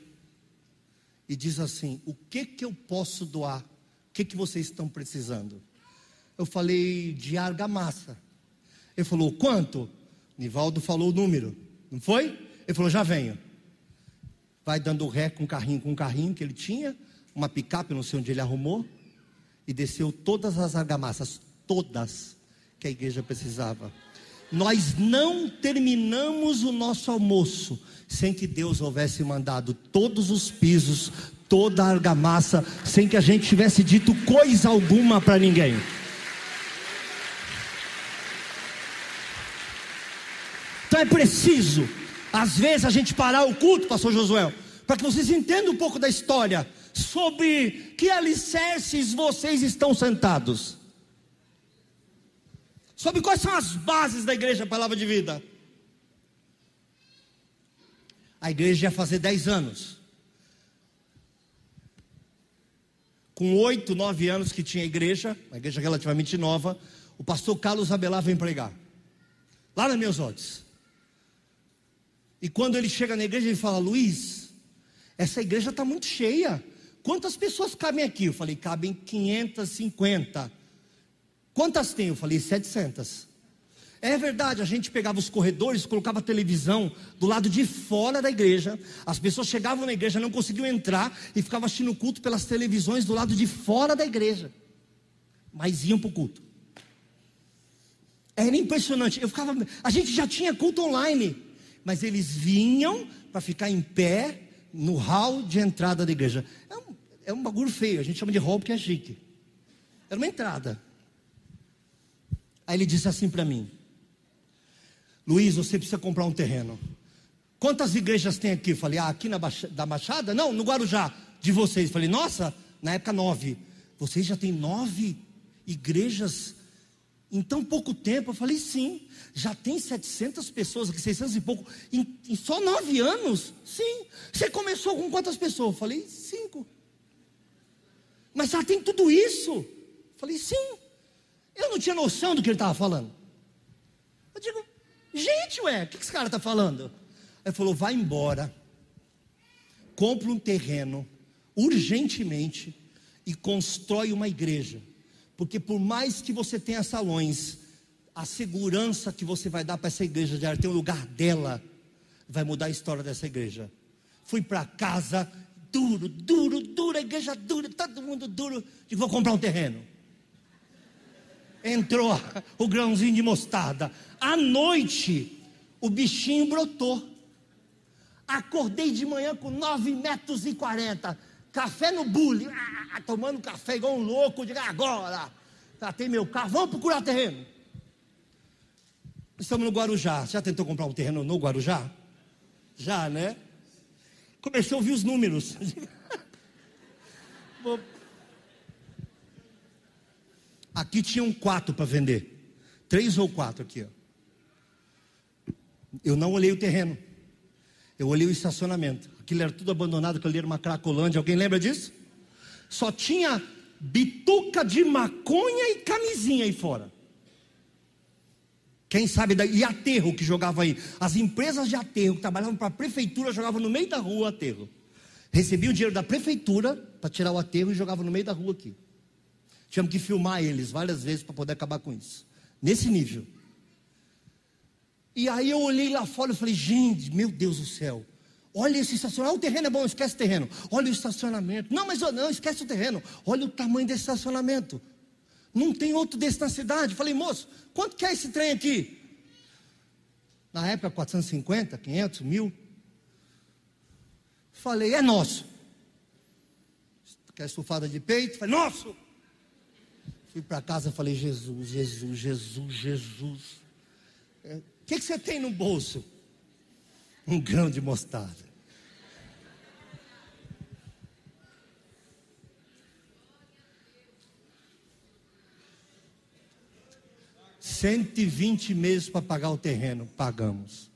e diz assim: O que que eu posso doar? O que que vocês estão precisando? Eu falei de argamassa. Ele falou: Quanto? Nivaldo falou o número, não foi? Ele falou: Já venho. Vai dando ré com o carrinho, com o carrinho que ele tinha, uma picape, não sei onde ele arrumou, e desceu todas as argamassas, todas que a igreja precisava. Nós não terminamos o nosso almoço sem que Deus houvesse mandado todos os pisos, toda a argamassa, sem que a gente tivesse dito coisa alguma para ninguém. Então é preciso às vezes a gente parar o culto, pastor Josué, para que vocês entendam um pouco da história, sobre que alicerces vocês estão sentados. Sobre quais são as bases da igreja Palavra de Vida. A igreja ia fazer 10 anos. Com oito, nove anos que tinha a igreja, uma igreja relativamente nova, o pastor Carlos Abelar vem pregar. Lá na meus olhos. E quando ele chega na igreja, ele fala: Luiz, essa igreja está muito cheia. Quantas pessoas cabem aqui? Eu falei: cabem 550. Quantas tem? Eu falei: 700. É verdade, a gente pegava os corredores, colocava televisão do lado de fora da igreja. As pessoas chegavam na igreja, não conseguiam entrar e ficavam assistindo o culto pelas televisões do lado de fora da igreja. Mas iam para o culto. Era impressionante. Eu ficava, a gente já tinha culto online mas eles vinham para ficar em pé no hall de entrada da igreja. É um, é um bagulho feio, a gente chama de hall porque é chique. Era uma entrada. Aí ele disse assim para mim: Luiz, você precisa comprar um terreno. Quantas igrejas tem aqui? Eu falei, ah, aqui na da Baixada? Não, no Guarujá, de vocês. Eu falei, nossa, na época nove. Vocês já têm nove igrejas Em tão pouco tempo, eu falei, sim, já tem 700 pessoas aqui, 600 e pouco, em, em só nove anos? Sim. Você começou com quantas pessoas? Eu falei, cinco. Mas já tem tudo isso? Eu falei, sim. Eu não tinha noção do que ele estava falando. Eu digo, gente, ué, o que esse cara está falando? Ele falou, vai embora, compra um terreno, urgentemente, e constrói uma igreja. Porque por mais que você tenha salões, a segurança que você vai dar para essa igreja de ter um lugar dela, vai mudar a história dessa igreja. Fui para casa, duro, duro, duro, a igreja dura, todo mundo duro. Digo, vou comprar um terreno. Entrou o grãozinho de mostarda. À noite, o bichinho brotou. Acordei de manhã com 9 metros e 40 café no bule, ah, tomando café igual um louco, diga agora, tem meu carro, vamos procurar terreno. Estamos no Guarujá, já tentou comprar um terreno no Guarujá? Já, né? Comecei a ouvir os números. aqui tinham quatro para vender, três ou quatro aqui. Ó. Eu não olhei o terreno, eu olhei o estacionamento. Aquilo era tudo abandonado, aquilo era uma cracolândia. Alguém lembra disso? Só tinha bituca de maconha e camisinha aí fora. Quem sabe daí? E aterro que jogava aí. As empresas de aterro que trabalhavam para a prefeitura jogavam no meio da rua o aterro. Recebiam o dinheiro da prefeitura para tirar o aterro e jogavam no meio da rua aqui. Tínhamos que filmar eles várias vezes para poder acabar com isso. Nesse nível. E aí eu olhei lá fora e falei, gente, meu Deus do céu. Olha esse estacionamento. o terreno é bom, esquece o terreno. Olha o estacionamento. Não, mas não, esquece o terreno. Olha o tamanho desse estacionamento. Não tem outro desse na cidade. Falei, moço, quanto que é esse trem aqui? Na época, 450, 500, mil. Falei, é nosso. Quer estufada de peito? Falei, nosso. Fui para casa e falei, Jesus, Jesus, Jesus, Jesus. O é, que, que você tem no bolso? Um grão de mostarda. 120 meses para pagar o terreno, pagamos.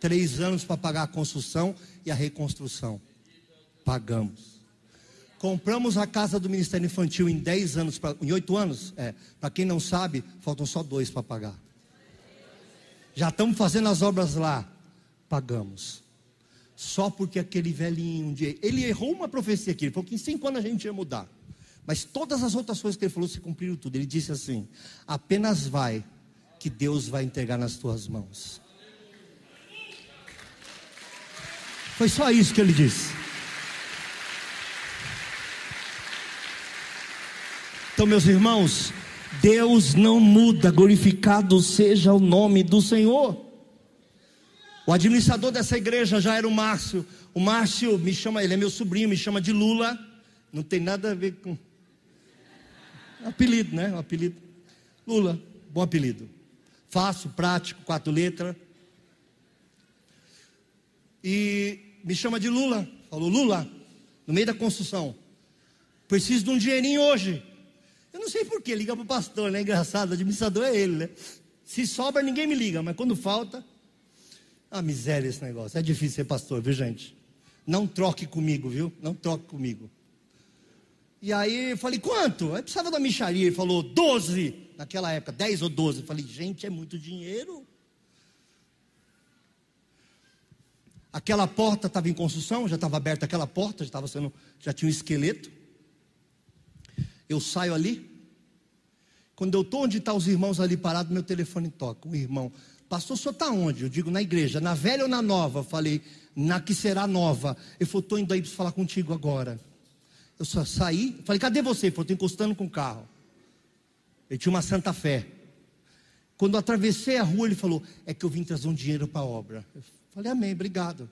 Três anos para pagar a construção e a reconstrução, pagamos. Compramos a casa do Ministério Infantil em 10 anos, pra, em 8 anos. É, para quem não sabe, faltam só dois para pagar. Já estamos fazendo as obras lá, pagamos. Só porque aquele velhinho um dia, ele errou uma profecia aqui, ele falou que em cinco anos a gente ia mudar. Mas todas as outras coisas que ele falou se cumpriram tudo. Ele disse assim: apenas vai, que Deus vai entregar nas tuas mãos. Foi só isso que ele disse. Então, meus irmãos, Deus não muda, glorificado seja o nome do Senhor. O administrador dessa igreja já era o Márcio. O Márcio me chama, ele é meu sobrinho, me chama de Lula. Não tem nada a ver com Apelido, né? Um apelido. Lula, bom apelido. Fácil, prático, quatro letras. E me chama de Lula. Falou, Lula, no meio da construção. Preciso de um dinheirinho hoje. Eu não sei porquê, liga para o pastor, né? Engraçado, o administrador é ele, né? Se sobra, ninguém me liga, mas quando falta. Ah, miséria esse negócio. É difícil ser pastor, viu, gente? Não troque comigo, viu? Não troque comigo. E aí eu falei, quanto? Aí precisava da micharia. Ele falou, 12. Naquela época, 10 ou 12. Eu falei, gente, é muito dinheiro. Aquela porta estava em construção, já estava aberta aquela porta, já, estava sendo, já tinha um esqueleto. Eu saio ali. Quando eu estou onde estão tá os irmãos ali parados, meu telefone toca. O irmão, pastor, o senhor está onde? Eu digo, na igreja, na velha ou na nova? Eu falei, na que será nova. Ele falou, estou indo aí para falar contigo agora. Eu só saí, falei, cadê você? Ele falou, estou encostando com o carro. Ele tinha uma Santa Fé. Quando eu atravessei a rua, ele falou, é que eu vim trazer um dinheiro para a obra. Eu falei, amém, obrigado.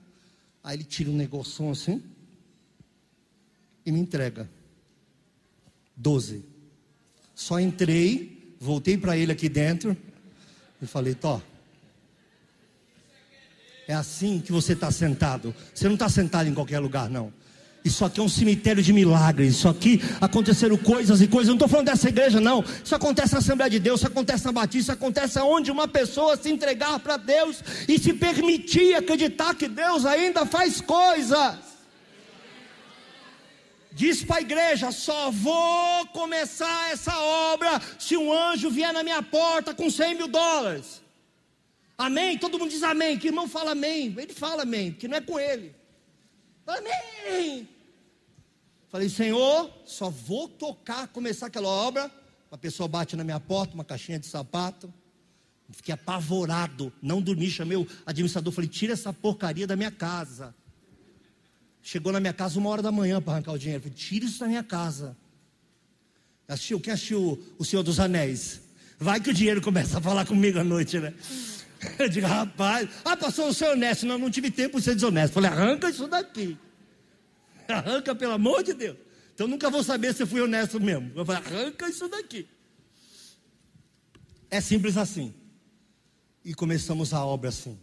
Aí ele tira um negócio assim e me entrega. Doze. Só entrei, voltei para ele aqui dentro e falei, Tó, é assim que você está sentado. Você não está sentado em qualquer lugar, não. Isso aqui é um cemitério de milagres. Isso aqui aconteceram coisas e coisas. Eu não estou falando dessa igreja, não. Isso acontece na Assembleia de Deus, isso acontece na Batista, isso acontece onde uma pessoa se entregar para Deus e se permitir acreditar que Deus ainda faz coisas. Diz para a igreja: só vou começar essa obra se um anjo vier na minha porta com 100 mil dólares. Amém? Todo mundo diz amém. Que irmão fala amém? Ele fala amém, porque não é com ele. Amém. Falei, Senhor, só vou tocar, começar aquela obra. Uma pessoa bate na minha porta, uma caixinha de sapato. Fiquei apavorado, não dormi, chamei o administrador, falei, tira essa porcaria da minha casa. Chegou na minha casa uma hora da manhã para arrancar o dinheiro. Falei, tira isso da minha casa. Assistiu? Quem assistiu O Senhor dos Anéis? Vai que o dinheiro começa a falar comigo à noite, né? Eu digo, rapaz, ah, pastor, você é honesto. Não, não tive tempo de ser desonesto. Falei, arranca isso daqui. Arranca, pelo amor de Deus. Então nunca vou saber se eu fui honesto mesmo. Eu falei, arranca isso daqui. É simples assim. E começamos a obra assim.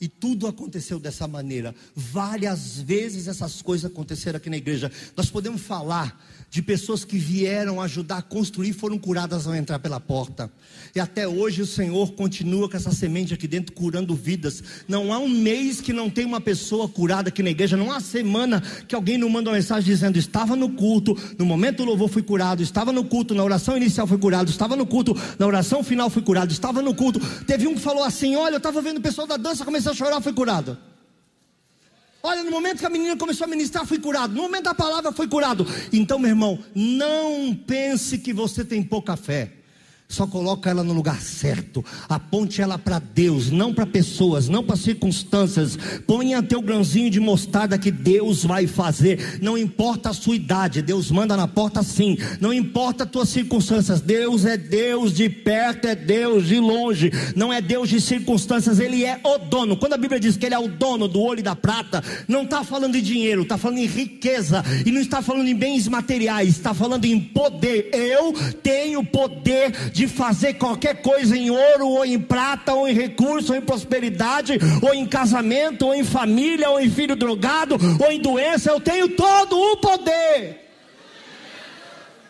E tudo aconteceu dessa maneira. Várias vezes essas coisas aconteceram aqui na igreja. Nós podemos falar de pessoas que vieram ajudar a construir foram curadas ao entrar pela porta. E até hoje o Senhor continua com essa semente aqui dentro curando vidas. Não há um mês que não tem uma pessoa curada aqui na igreja. Não há semana que alguém não manda uma mensagem dizendo: estava no culto, no momento do louvor fui curado, estava no culto, na oração inicial fui curado, estava no culto, na oração final fui curado, estava no culto. Teve um que falou assim: Olha, eu estava vendo o pessoal da dança começar a chorar, fui curado. Olha, no momento que a menina começou a ministrar, fui curado. No momento da palavra, fui curado. Então, meu irmão, não pense que você tem pouca fé. Só coloca ela no lugar certo. Aponte ela para Deus, não para pessoas, não para circunstâncias. Ponha teu grãozinho de mostarda que Deus vai fazer. Não importa a sua idade, Deus manda na porta sim. Não importa as tuas circunstâncias. Deus é Deus de perto, é Deus de longe. Não é Deus de circunstâncias, Ele é o dono. Quando a Bíblia diz que Ele é o dono do ouro e da prata, não está falando de dinheiro, está falando em riqueza. E não está falando em bens materiais, está falando em poder. Eu tenho poder de fazer qualquer coisa em ouro, ou em prata, ou em recurso, ou em prosperidade, ou em casamento, ou em família, ou em filho drogado, ou em doença, eu tenho todo o poder.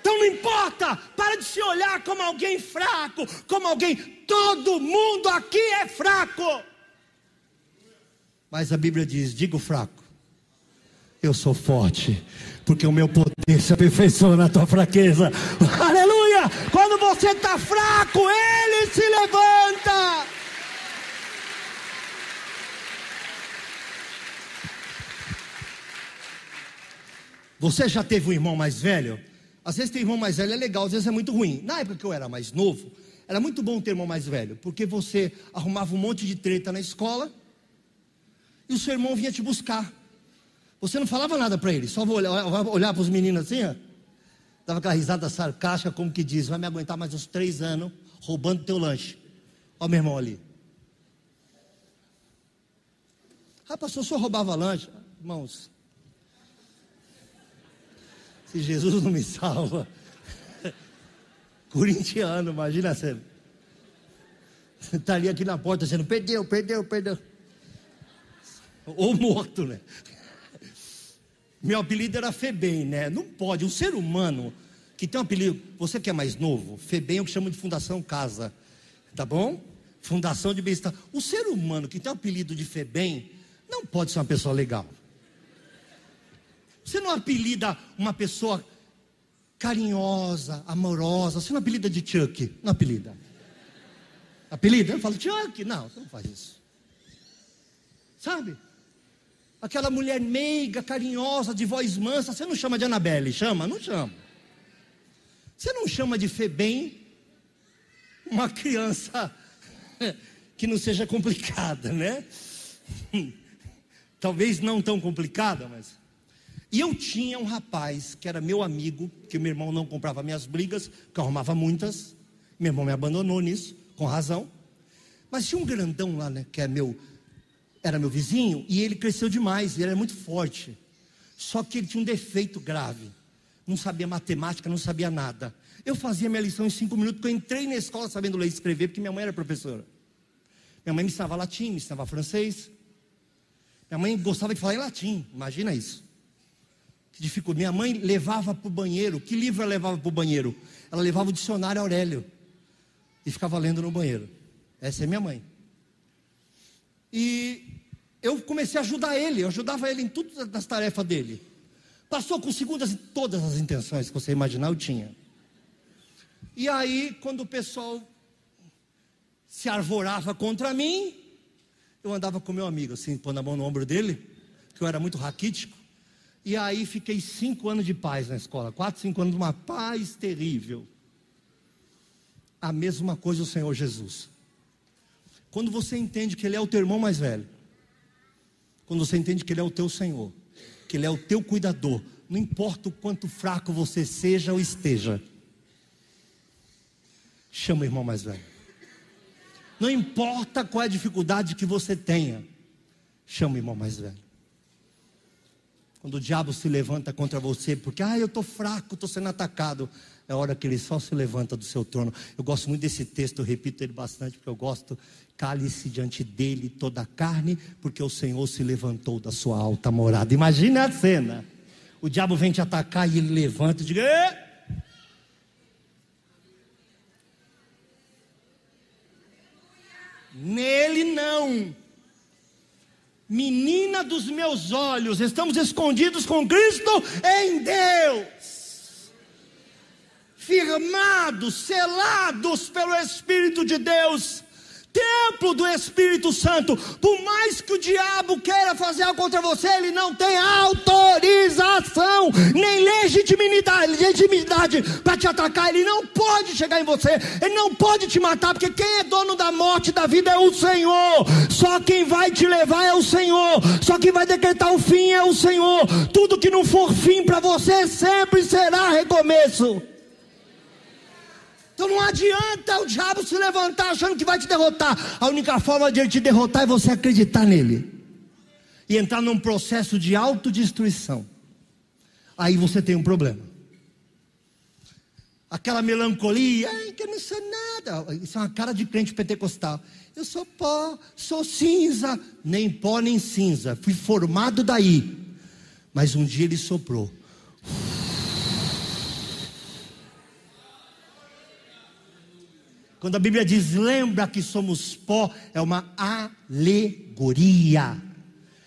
Então não importa, para de se olhar como alguém fraco, como alguém, todo mundo aqui é fraco. Mas a Bíblia diz: diga o fraco, eu sou forte, porque o meu poder se aperfeiçoa na tua fraqueza. Aleluia! Quando você está fraco, Ele se levanta. Você já teve um irmão mais velho? Às vezes ter irmão mais velho é legal, às vezes é muito ruim. Na época que eu era mais novo, era muito bom ter irmão mais velho, porque você arrumava um monte de treta na escola e o seu irmão vinha te buscar. Você não falava nada para ele, só olhar, olhar para os meninos assim, ó. Dava aquela risada sarcástica, como que diz: vai me aguentar mais uns três anos roubando teu lanche. Olha meu irmão ali. Ah, pastor, o senhor roubava lanche? Irmãos, se Jesus não me salva, corintiano, imagina você. Estaria aqui na porta dizendo: perdeu, perdeu, perdeu. Ou morto, né? Meu apelido era Febem, né? Não pode, um ser humano que tem um apelido, você que é mais novo, Febem é o que chama de Fundação Casa, tá bom? Fundação de Bem-Estar. O ser humano que tem o apelido de Febem não pode ser uma pessoa legal. Você não apelida uma pessoa carinhosa, amorosa, você não apelida de Chuck, não apelida. Apelida? Eu falo Chuck, não, você não faz isso. Sabe? Aquela mulher meiga, carinhosa, de voz mansa, você não chama de Anabelle, chama? Não chama. Você não chama de Febem uma criança que não seja complicada, né? Talvez não tão complicada, mas. E eu tinha um rapaz que era meu amigo, que meu irmão não comprava minhas brigas, que arrumava muitas. Meu irmão me abandonou nisso, com razão. Mas tinha um grandão lá, né, que é meu era meu vizinho e ele cresceu demais, ele era muito forte. Só que ele tinha um defeito grave. Não sabia matemática, não sabia nada. Eu fazia minha lição em cinco minutos, porque eu entrei na escola sabendo ler e escrever, porque minha mãe era professora. Minha mãe me ensinava latim, me ensinava francês. Minha mãe gostava de falar em latim, imagina isso. Que dificuldade. Minha mãe levava para o banheiro. Que livro ela levava para o banheiro? Ela levava o dicionário Aurélio e ficava lendo no banheiro. Essa é minha mãe. E eu comecei a ajudar ele, eu ajudava ele em todas as tarefas dele. Passou com segundas todas as intenções que você imaginar, eu tinha. E aí, quando o pessoal se arvorava contra mim, eu andava com meu amigo, assim, pondo a mão no ombro dele, que eu era muito raquítico. E aí fiquei cinco anos de paz na escola, quatro, cinco anos de uma paz terrível. A mesma coisa o Senhor Jesus. Quando você entende que Ele é o teu irmão mais velho, quando você entende que Ele é o teu Senhor, que Ele é o teu cuidador, não importa o quanto fraco você seja ou esteja, chama o irmão mais velho. Não importa qual é a dificuldade que você tenha, chama o irmão mais velho. Quando o diabo se levanta contra você, porque ah, eu estou fraco, estou sendo atacado, é a hora que ele só se levanta do seu trono. Eu gosto muito desse texto, eu repito ele bastante, porque eu gosto. Cale-se diante dele toda a carne, porque o Senhor se levantou da sua alta morada. Imagina a cena. O diabo vem te atacar e ele levanta e diz: Nele não. Menina dos meus olhos, estamos escondidos com Cristo em Deus. Firmados, selados pelo Espírito de Deus templo do Espírito Santo. Por mais que o diabo queira fazer algo contra você, ele não tem autorização, nem legitimidade, legitimidade para te atacar. Ele não pode chegar em você, ele não pode te matar, porque quem é dono da morte da vida é o Senhor. Só quem vai te levar é o Senhor. Só quem vai decretar o fim é o Senhor. Tudo que não for fim para você sempre será recomeço. Então não adianta o diabo se levantar achando que vai te derrotar. A única forma de ele te derrotar é você acreditar nele e entrar num processo de autodestruição. Aí você tem um problema. Aquela melancolia, ai, que eu não sou nada. Isso é uma cara de crente pentecostal. Eu sou pó, sou cinza. Nem pó nem cinza. Fui formado daí. Mas um dia ele soprou. Quando a Bíblia diz lembra que somos pó, é uma alegoria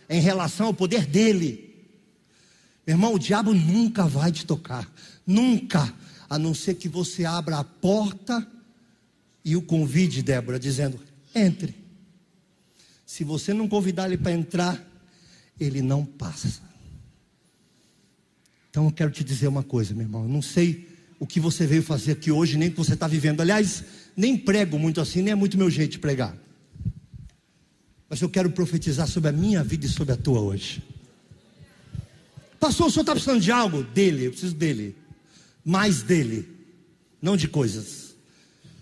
em relação ao poder dele. Meu irmão, o diabo nunca vai te tocar, nunca, a não ser que você abra a porta e o convide, Débora, dizendo: entre. Se você não convidar ele para entrar, ele não passa. Então eu quero te dizer uma coisa, meu irmão. Eu não sei o que você veio fazer aqui hoje, nem o que você está vivendo. Aliás, nem prego muito assim, nem é muito meu jeito de pregar. Mas eu quero profetizar sobre a minha vida e sobre a tua hoje. Pastor, o senhor está precisando de algo? Dele, eu preciso dele. Mais dele, não de coisas.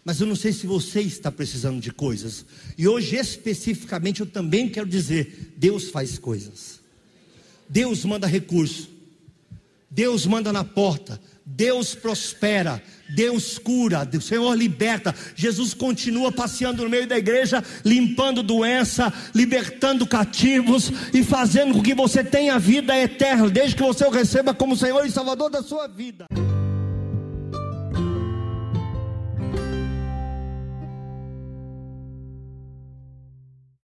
Mas eu não sei se você está precisando de coisas. E hoje, especificamente, eu também quero dizer: Deus faz coisas. Deus manda recurso. Deus manda na porta. Deus prospera, Deus cura, o Senhor liberta. Jesus continua passeando no meio da igreja, limpando doença, libertando cativos e fazendo com que você tenha vida eterna, desde que você o receba como Senhor e Salvador da sua vida.